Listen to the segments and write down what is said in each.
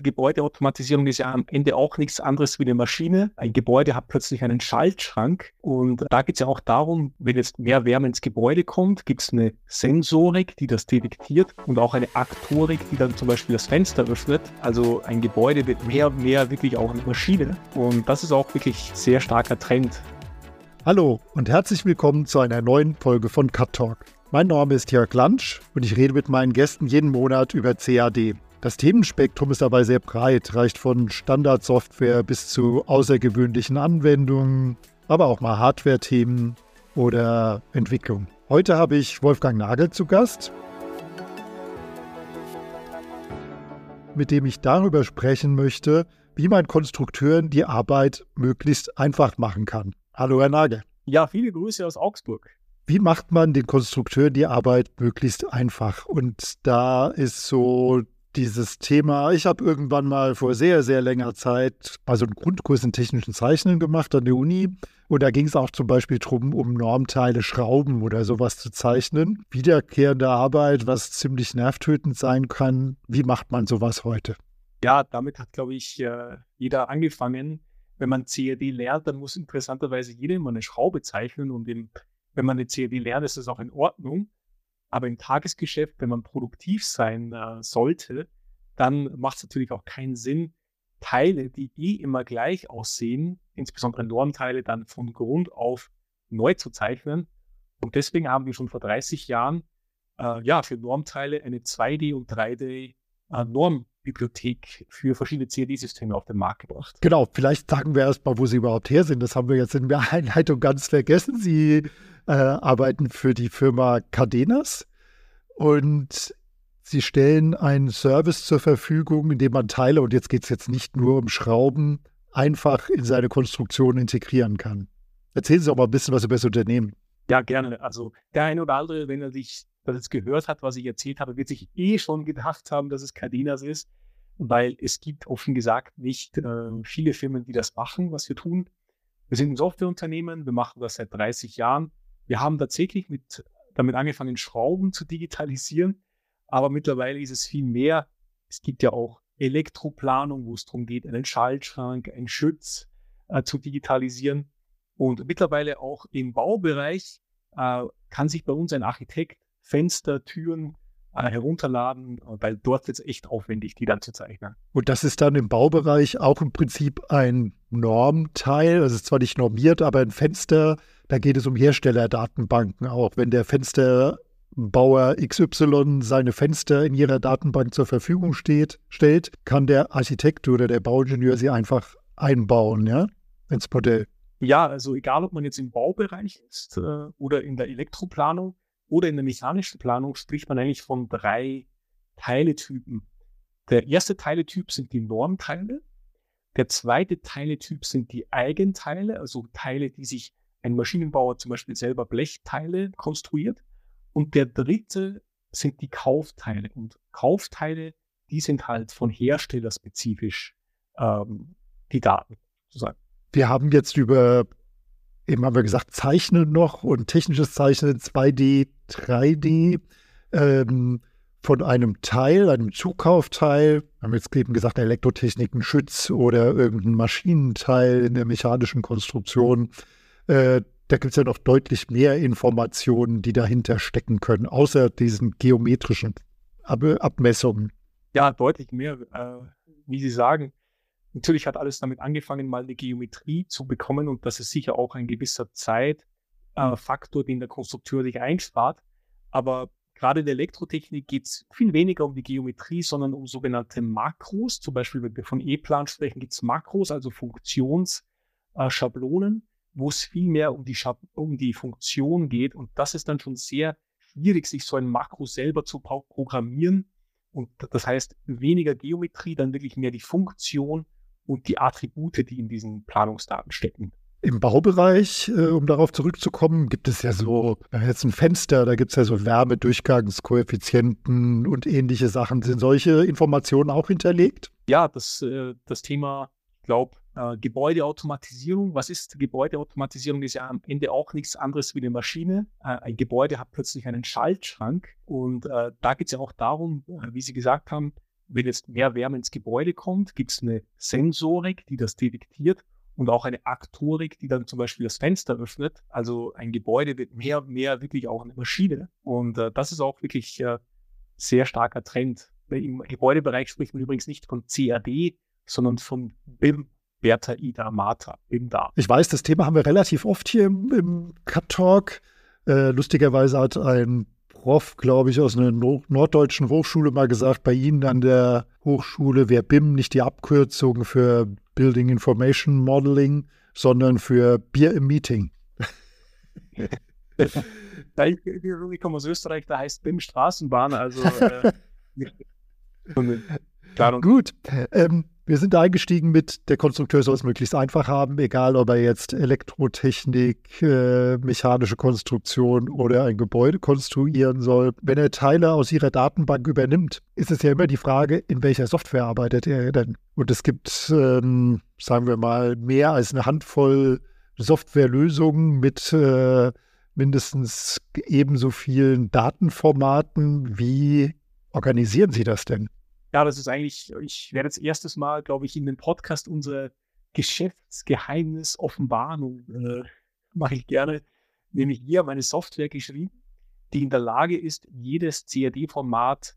Gebäudeautomatisierung ist ja am Ende auch nichts anderes wie eine Maschine. Ein Gebäude hat plötzlich einen Schaltschrank und da geht es ja auch darum, wenn jetzt mehr Wärme ins Gebäude kommt, gibt es eine Sensorik, die das detektiert und auch eine Aktorik, die dann zum Beispiel das Fenster öffnet. Also ein Gebäude wird mehr und mehr wirklich auch eine Maschine und das ist auch wirklich sehr starker Trend. Hallo und herzlich willkommen zu einer neuen Folge von Cut Talk. Mein Name ist Jörg Lansch und ich rede mit meinen Gästen jeden Monat über CAD. Das Themenspektrum ist dabei sehr breit, reicht von Standardsoftware bis zu außergewöhnlichen Anwendungen, aber auch mal Hardware-Themen oder Entwicklung. Heute habe ich Wolfgang Nagel zu Gast, mit dem ich darüber sprechen möchte, wie man Konstrukteuren die Arbeit möglichst einfach machen kann. Hallo, Herr Nagel. Ja, viele Grüße aus Augsburg. Wie macht man den Konstrukteuren die Arbeit möglichst einfach? Und da ist so dieses Thema. Ich habe irgendwann mal vor sehr, sehr länger Zeit mal so einen Grundkurs in technischen Zeichnen gemacht an der Uni. Und da ging es auch zum Beispiel darum, um Normteile, Schrauben oder sowas zu zeichnen. Wiederkehrende Arbeit, was ziemlich nervtötend sein kann. Wie macht man sowas heute? Ja, damit hat, glaube ich, äh, jeder angefangen. Wenn man CAD lernt, dann muss interessanterweise jeder immer eine Schraube zeichnen. Und wenn man eine CAD lernt, ist das auch in Ordnung. Aber im Tagesgeschäft, wenn man produktiv sein äh, sollte, dann macht es natürlich auch keinen Sinn, Teile, die eh immer gleich aussehen, insbesondere Normteile, dann von Grund auf neu zu zeichnen. Und deswegen haben wir schon vor 30 Jahren äh, ja, für Normteile eine 2D- und 3D äh, für verschiedene CAD-Systeme auf den Markt gebracht. Genau, vielleicht sagen wir erstmal, wo Sie überhaupt her sind. Das haben wir jetzt in der Einleitung ganz vergessen. Sie äh, arbeiten für die Firma Cadenas und sie stellen einen Service zur Verfügung, in dem man Teile, und jetzt geht es jetzt nicht nur um Schrauben, einfach in seine Konstruktion integrieren kann. Erzählen Sie auch mal ein bisschen was über das Unternehmen. Ja, gerne. Also der eine oder andere, wenn er sich das jetzt gehört hat, was ich erzählt habe, wird sich eh schon gedacht haben, dass es Cardenas ist, weil es gibt offen gesagt nicht äh, viele Firmen, die das machen, was wir tun. Wir sind ein Softwareunternehmen, wir machen das seit 30 Jahren wir haben tatsächlich mit, damit angefangen, Schrauben zu digitalisieren, aber mittlerweile ist es viel mehr. Es gibt ja auch Elektroplanung, wo es darum geht, einen Schaltschrank, einen Schütz äh, zu digitalisieren. Und mittlerweile auch im Baubereich äh, kann sich bei uns ein Architekt Fenster, Türen herunterladen, weil dort wird es echt aufwendig, die dann zu zeichnen. Und das ist dann im Baubereich auch im Prinzip ein Normteil. Das ist zwar nicht normiert, aber ein Fenster, da geht es um Herstellerdatenbanken auch. Wenn der Fensterbauer XY seine Fenster in ihrer Datenbank zur Verfügung steht, stellt, kann der Architekt oder der Bauingenieur sie einfach einbauen, ja, ins Modell. Ja, also egal, ob man jetzt im Baubereich ist äh, oder in der Elektroplanung, oder in der mechanischen Planung spricht man eigentlich von drei Teiletypen. Der erste Teiletyp sind die Normteile. Der zweite Teiletyp sind die Eigenteile, also Teile, die sich ein Maschinenbauer zum Beispiel selber Blechteile konstruiert. Und der dritte sind die Kaufteile. Und Kaufteile, die sind halt von Hersteller spezifisch ähm, die Daten sozusagen. Wir haben jetzt über eben haben wir gesagt, Zeichnen noch und technisches Zeichnen 2D, 3D ähm, von einem Teil, einem Zukaufteil. Wir haben jetzt eben gesagt, Elektrotechnik, ein Schütz oder irgendein Maschinenteil in der mechanischen Konstruktion. Äh, da gibt es ja noch deutlich mehr Informationen, die dahinter stecken können, außer diesen geometrischen Ab Abmessungen. Ja, deutlich mehr. Äh, wie Sie sagen, Natürlich hat alles damit angefangen, mal eine Geometrie zu bekommen und das ist sicher auch ein gewisser Zeitfaktor, äh, den der Konstrukteur sich einspart. Aber gerade in der Elektrotechnik geht es viel weniger um die Geometrie, sondern um sogenannte Makros. Zum Beispiel, wenn wir von E-Plan sprechen, gibt es Makros, also Funktionsschablonen, äh, wo es viel mehr um die, um die Funktion geht. Und das ist dann schon sehr schwierig, sich so ein Makro selber zu programmieren. Und das heißt, weniger Geometrie, dann wirklich mehr die Funktion und die Attribute, die in diesen Planungsdaten stecken. Im Baubereich, äh, um darauf zurückzukommen, gibt es ja so, jetzt ein Fenster, da gibt es ja so Wärmedurchgangskoeffizienten und ähnliche Sachen. Sind solche Informationen auch hinterlegt? Ja, das, äh, das Thema, ich glaube, äh, Gebäudeautomatisierung. Was ist Gebäudeautomatisierung? Ist ja am Ende auch nichts anderes wie eine Maschine. Äh, ein Gebäude hat plötzlich einen Schaltschrank und äh, da geht es ja auch darum, äh, wie Sie gesagt haben, wenn jetzt mehr Wärme ins Gebäude kommt, gibt es eine Sensorik, die das detektiert und auch eine Aktorik, die dann zum Beispiel das Fenster öffnet. Also ein Gebäude wird mehr und mehr wirklich auch eine Maschine. Und äh, das ist auch wirklich äh, sehr starker Trend. Im Gebäudebereich spricht man übrigens nicht von CAD, sondern von BIM, Bertha Ida Martha, BIM da. Ich weiß, das Thema haben wir relativ oft hier im, im Cut Talk. Äh, lustigerweise hat ein Prof, glaube ich, aus einer no norddeutschen Hochschule mal gesagt, bei Ihnen an der Hochschule wäre BIM nicht die Abkürzung für Building Information Modeling, sondern für Bier im Meeting. ich komme aus Österreich, da heißt BIM Straßenbahn, also äh, Gut, ähm, wir sind eingestiegen mit, der Konstrukteur soll es möglichst einfach haben, egal ob er jetzt Elektrotechnik, äh, mechanische Konstruktion oder ein Gebäude konstruieren soll. Wenn er Teile aus ihrer Datenbank übernimmt, ist es ja immer die Frage, in welcher Software arbeitet er denn? Und es gibt, ähm, sagen wir mal, mehr als eine Handvoll Softwarelösungen mit äh, mindestens ebenso vielen Datenformaten. Wie organisieren Sie das denn? Ja, das ist eigentlich, ich werde jetzt erstes Mal, glaube ich, in den Podcast unser Geschäftsgeheimnis offenbaren und äh, mache ich gerne, nämlich hier meine Software geschrieben, die in der Lage ist, jedes CAD-Format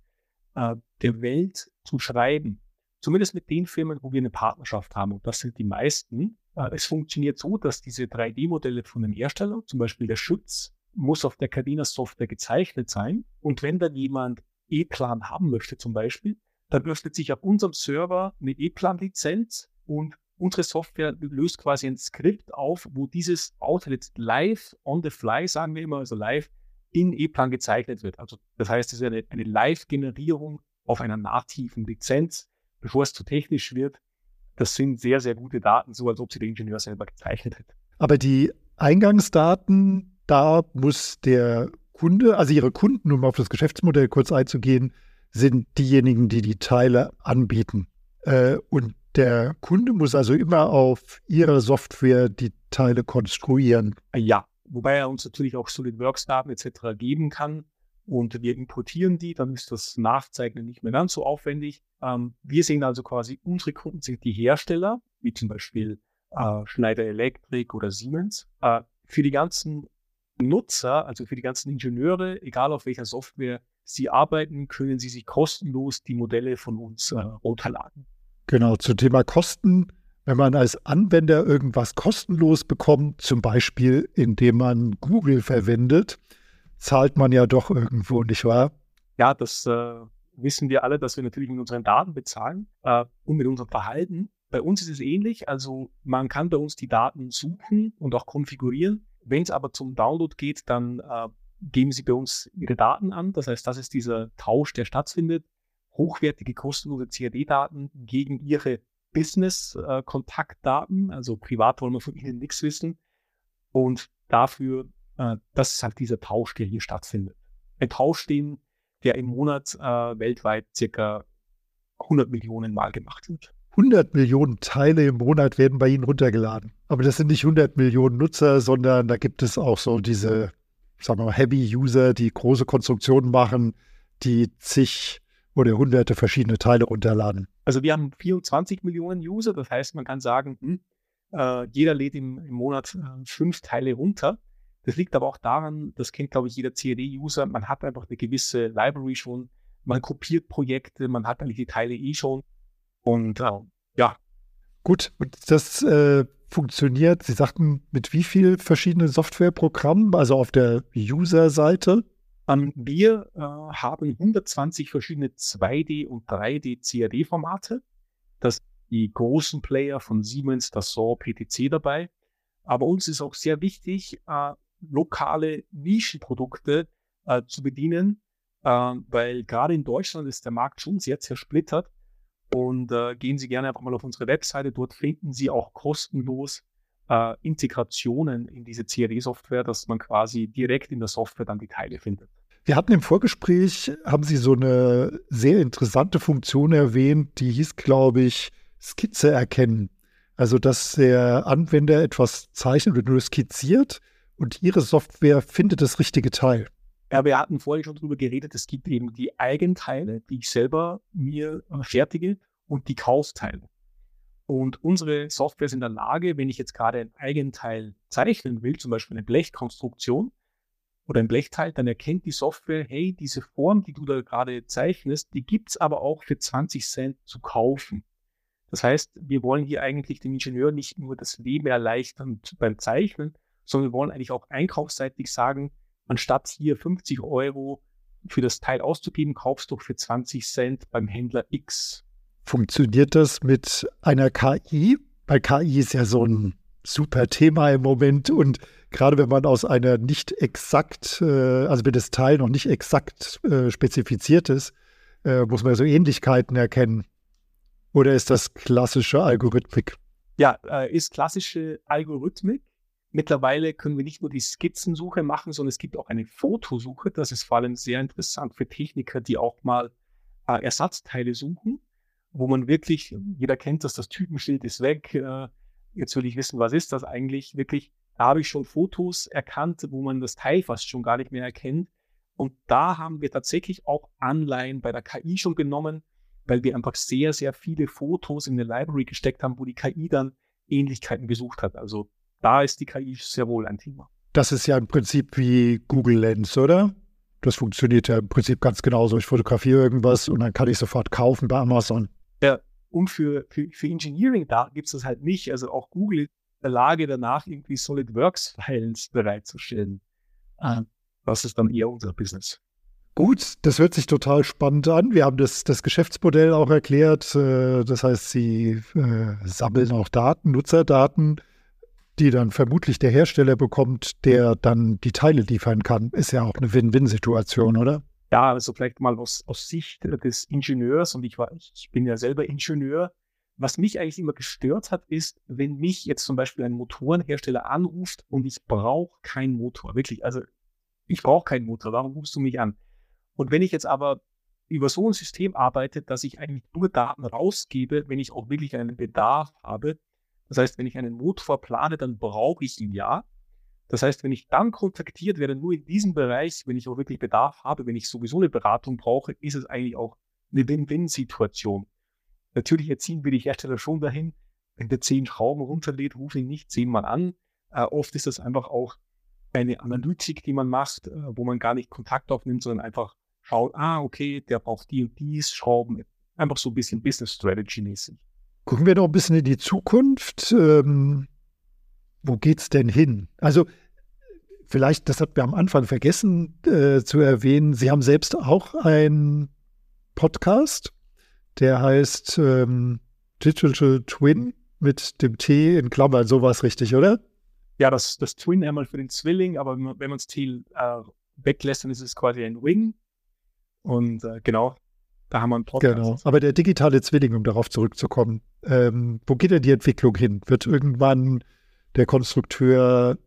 äh, der Welt zu schreiben. Zumindest mit den Firmen, wo wir eine Partnerschaft haben. Und das sind die meisten. Äh, es funktioniert so, dass diese 3D-Modelle von den Herstellern, zum Beispiel der Schütz, muss auf der Cadena Software gezeichnet sein. Und wenn dann jemand E-Plan haben möchte zum Beispiel, dann öffnet sich auf unserem Server eine E-Plan-Lizenz und unsere Software löst quasi ein Skript auf, wo dieses jetzt live on the fly, sagen wir immer, also live in E-Plan gezeichnet wird. Also das heißt, es ist eine, eine Live-Generierung auf einer nativen Lizenz, bevor es zu technisch wird. Das sind sehr, sehr gute Daten, so als ob sie der Ingenieur selber gezeichnet hätte. Aber die Eingangsdaten, da muss der Kunde, also Ihre Kunden, um auf das Geschäftsmodell kurz einzugehen, sind diejenigen, die die Teile anbieten. Äh, und der Kunde muss also immer auf ihrer Software die Teile konstruieren. Ja, wobei er uns natürlich auch SolidWorks-Daten etc. geben kann. Und wir importieren die, dann ist das Nachzeichnen nicht mehr ganz so aufwendig. Ähm, wir sehen also quasi, unsere Kunden sind die Hersteller, wie zum Beispiel äh, Schneider Electric oder Siemens. Äh, für die ganzen Nutzer, also für die ganzen Ingenieure, egal auf welcher Software Sie arbeiten, können Sie sich kostenlos die Modelle von uns äh, runterladen. Genau, zum Thema Kosten. Wenn man als Anwender irgendwas kostenlos bekommt, zum Beispiel indem man Google verwendet, zahlt man ja doch irgendwo, nicht wahr? Ja, das äh, wissen wir alle, dass wir natürlich mit unseren Daten bezahlen äh, und mit unserem Verhalten. Bei uns ist es ähnlich. Also man kann bei uns die Daten suchen und auch konfigurieren. Wenn es aber zum Download geht, dann äh, geben Sie bei uns Ihre Daten an. Das heißt, das ist dieser Tausch, der stattfindet. Hochwertige, kostenlose CAD-Daten gegen Ihre Business-Kontaktdaten. also privat wollen wir von Ihnen nichts wissen. Und dafür, äh, das ist halt dieser Tausch, der hier stattfindet. Ein Tausch, den, der im Monat äh, weltweit circa 100 Millionen Mal gemacht wird. 100 Millionen Teile im Monat werden bei Ihnen runtergeladen. Aber das sind nicht 100 Millionen Nutzer, sondern da gibt es auch so diese sagen wir mal, Heavy-User, die große Konstruktionen machen, die zig oder hunderte verschiedene Teile runterladen. Also wir haben 24 Millionen User, das heißt, man kann sagen, hm, äh, jeder lädt im, im Monat äh, fünf Teile runter. Das liegt aber auch daran, das kennt, glaube ich, jeder CAD-User, man hat einfach eine gewisse Library schon, man kopiert Projekte, man hat eigentlich die Teile eh schon. Und äh, ja. Gut, und das äh, funktioniert. Sie sagten, mit wie vielen verschiedenen Softwareprogrammen, also auf der User-Seite? wir äh, haben 120 verschiedene 2D- und 3D-CAD-Formate. Das die großen Player von Siemens, Dassault, PTC dabei. Aber uns ist auch sehr wichtig, äh, lokale Nischenprodukte äh, zu bedienen, äh, weil gerade in Deutschland ist der Markt schon sehr zersplittert und äh, gehen Sie gerne einfach mal auf unsere Webseite. Dort finden Sie auch kostenlos äh, Integrationen in diese CAD-Software, dass man quasi direkt in der Software dann die Teile findet. Wir hatten im Vorgespräch, haben Sie so eine sehr interessante Funktion erwähnt, die hieß, glaube ich, Skizze erkennen. Also, dass der Anwender etwas zeichnet oder nur skizziert und Ihre Software findet das richtige Teil. Ja, wir hatten vorhin schon darüber geredet, es gibt eben die Eigenteile, die ich selber mir äh, fertige und die Kaufteile. Und unsere Software ist in der Lage, wenn ich jetzt gerade ein Eigenteil zeichnen will, zum Beispiel eine Blechkonstruktion oder ein Blechteil, dann erkennt die Software, hey, diese Form, die du da gerade zeichnest, die gibt's aber auch für 20 Cent zu kaufen. Das heißt, wir wollen hier eigentlich dem Ingenieur nicht nur das Leben erleichtern beim Zeichnen, sondern wir wollen eigentlich auch einkaufsseitig sagen, anstatt hier 50 Euro für das Teil auszugeben, kaufst du für 20 Cent beim Händler X. Funktioniert das mit einer KI? Weil KI ist ja so ein super Thema im Moment und gerade wenn man aus einer nicht exakt, äh, also wenn das Teil noch nicht exakt äh, spezifiziert ist, äh, muss man so Ähnlichkeiten erkennen. Oder ist das klassische Algorithmik? Ja, ist klassische Algorithmik. Mittlerweile können wir nicht nur die Skizzensuche machen, sondern es gibt auch eine Fotosuche. Das ist vor allem sehr interessant für Techniker, die auch mal Ersatzteile suchen wo man wirklich, jeder kennt das, das Typenschild ist weg. Äh, jetzt will ich wissen, was ist das eigentlich? Wirklich, da habe ich schon Fotos erkannt, wo man das Teil fast schon gar nicht mehr erkennt. Und da haben wir tatsächlich auch Anleihen bei der KI schon genommen, weil wir einfach sehr, sehr viele Fotos in eine Library gesteckt haben, wo die KI dann Ähnlichkeiten gesucht hat. Also da ist die KI sehr wohl ein Thema. Das ist ja im Prinzip wie Google Lens, oder? Das funktioniert ja im Prinzip ganz genauso. Ich fotografiere irgendwas und dann kann ich sofort kaufen bei Amazon. Ja, und für, für, für Engineering da gibt es das halt nicht. Also auch Google ist in der Lage, danach irgendwie SolidWorks-Files bereitzustellen. Ah. Das ist dann eher unser Business. Gut, das hört sich total spannend an. Wir haben das, das Geschäftsmodell auch erklärt. Äh, das heißt, Sie äh, sammeln auch Daten, Nutzerdaten, die dann vermutlich der Hersteller bekommt, der dann die Teile liefern kann. Ist ja auch eine Win-Win-Situation, oder? Ja, also vielleicht mal aus, aus Sicht des Ingenieurs, und ich war, ich bin ja selber Ingenieur, was mich eigentlich immer gestört hat, ist, wenn mich jetzt zum Beispiel ein Motorenhersteller anruft und ich brauche keinen Motor. Wirklich, also ich brauche keinen Motor, warum rufst du mich an? Und wenn ich jetzt aber über so ein System arbeite, dass ich eigentlich nur Daten rausgebe, wenn ich auch wirklich einen Bedarf habe, das heißt, wenn ich einen Motor plane, dann brauche ich ihn ja. Das heißt, wenn ich dann kontaktiert werde, nur in diesem Bereich, wenn ich auch wirklich Bedarf habe, wenn ich sowieso eine Beratung brauche, ist es eigentlich auch eine Win-Win-Situation. Natürlich erziehen wir die Hersteller schon dahin, wenn der zehn Schrauben runterlädt, rufe ihn nicht zehnmal an. Äh, oft ist das einfach auch eine Analytik, die man macht, äh, wo man gar nicht Kontakt aufnimmt, sondern einfach schaut, ah, okay, der braucht die und dies, Schrauben. Einfach so ein bisschen Business Strategy mäßig. Gucken wir noch ein bisschen in die Zukunft. Ähm, wo geht's denn hin? Also vielleicht, das hat wir am Anfang vergessen äh, zu erwähnen, Sie haben selbst auch einen Podcast, der heißt ähm, Digital Twin mit dem T in Klammern, sowas richtig, oder? Ja, das, das Twin einmal für den Zwilling, aber wenn man das T äh, weglässt, dann ist es quasi ein Wing. Und äh, genau, da haben wir einen Podcast. Genau, aber der digitale Zwilling, um darauf zurückzukommen, ähm, wo geht denn die Entwicklung hin? Wird irgendwann der Konstrukteur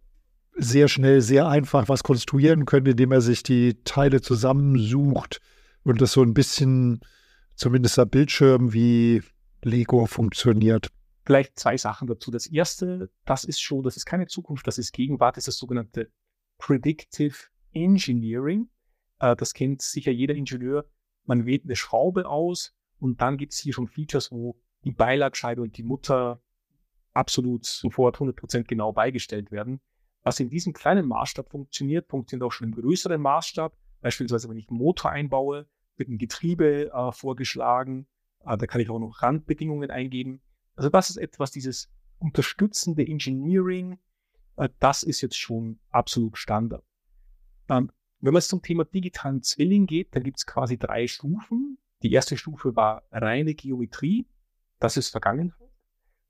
sehr schnell, sehr einfach was konstruieren können, indem er sich die Teile zusammensucht und das so ein bisschen, zumindest am Bildschirm, wie Lego funktioniert. Vielleicht zwei Sachen dazu. Das erste, das ist schon, das ist keine Zukunft, das ist Gegenwart, das ist das sogenannte Predictive Engineering. Äh, das kennt sicher jeder Ingenieur. Man wählt eine Schraube aus und dann gibt es hier schon Features, wo die Beilagscheibe und die Mutter absolut sofort 100% genau beigestellt werden. Was in diesem kleinen Maßstab funktioniert, funktioniert auch schon im größeren Maßstab. Beispielsweise, wenn ich einen Motor einbaue, wird ein Getriebe äh, vorgeschlagen. Äh, da kann ich auch noch Randbedingungen eingeben. Also das ist etwas, dieses unterstützende Engineering, äh, das ist jetzt schon absolut Standard. Ähm, wenn man jetzt zum Thema digitalen Zwilling geht, dann gibt es quasi drei Stufen. Die erste Stufe war reine Geometrie. Das ist Vergangenheit.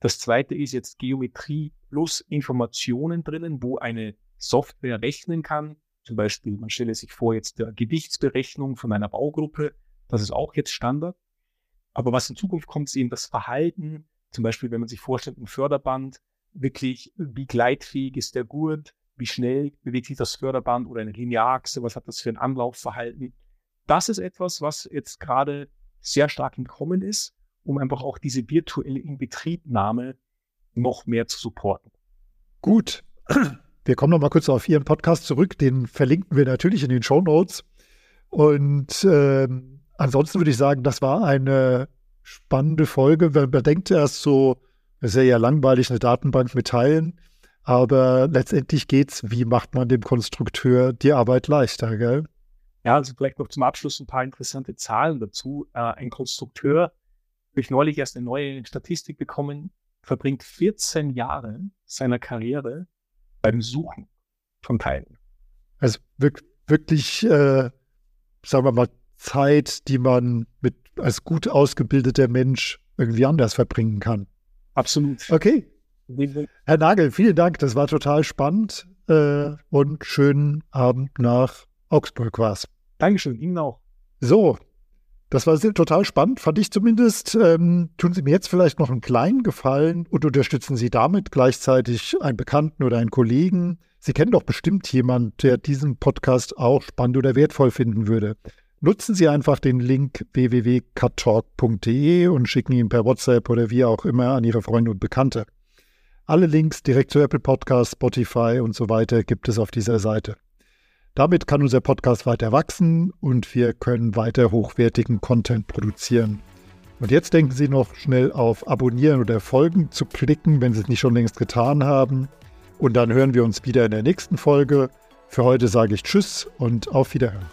Das zweite ist jetzt Geometrie plus Informationen drinnen, wo eine Software rechnen kann. Zum Beispiel, man stelle sich vor, jetzt der Gewichtsberechnung von einer Baugruppe. Das ist auch jetzt Standard. Aber was in Zukunft kommt, ist eben das Verhalten. Zum Beispiel, wenn man sich vorstellt, ein Förderband, wirklich, wie gleitfähig ist der Gurt, wie schnell bewegt sich das Förderband oder eine Linearachse, was hat das für ein Anlaufverhalten. Das ist etwas, was jetzt gerade sehr stark im Kommen ist um einfach auch diese virtuelle Inbetriebnahme noch mehr zu supporten. Gut. Wir kommen noch mal kurz auf Ihren Podcast zurück. Den verlinken wir natürlich in den Show Notes. Und äh, ansonsten würde ich sagen, das war eine spannende Folge. Man denkt erst so, es ist ja langweilig, eine Datenbank mit Teilen. Aber letztendlich geht es, wie macht man dem Konstrukteur die Arbeit leichter, gell? Ja, also vielleicht noch zum Abschluss ein paar interessante Zahlen dazu. Äh, ein Konstrukteur, habe ich neulich erst eine neue Statistik bekommen, verbringt 14 Jahre seiner Karriere beim Suchen von Teilen. Also wirklich, äh, sagen wir mal, Zeit, die man mit als gut ausgebildeter Mensch irgendwie anders verbringen kann. Absolut. Okay. Herr Nagel, vielen Dank. Das war total spannend äh, und schönen Abend nach Augsburg war es. Dankeschön, Ihnen auch. So, das war total spannend, fand ich zumindest. Ähm, tun Sie mir jetzt vielleicht noch einen kleinen Gefallen und unterstützen Sie damit gleichzeitig einen Bekannten oder einen Kollegen. Sie kennen doch bestimmt jemanden, der diesen Podcast auch spannend oder wertvoll finden würde. Nutzen Sie einfach den Link www.cuttalk.de und schicken ihn per WhatsApp oder wie auch immer an Ihre Freunde und Bekannte. Alle Links direkt zu Apple Podcasts, Spotify und so weiter gibt es auf dieser Seite. Damit kann unser Podcast weiter wachsen und wir können weiter hochwertigen Content produzieren. Und jetzt denken Sie noch schnell auf Abonnieren oder Folgen zu klicken, wenn Sie es nicht schon längst getan haben. Und dann hören wir uns wieder in der nächsten Folge. Für heute sage ich Tschüss und auf Wiederhören.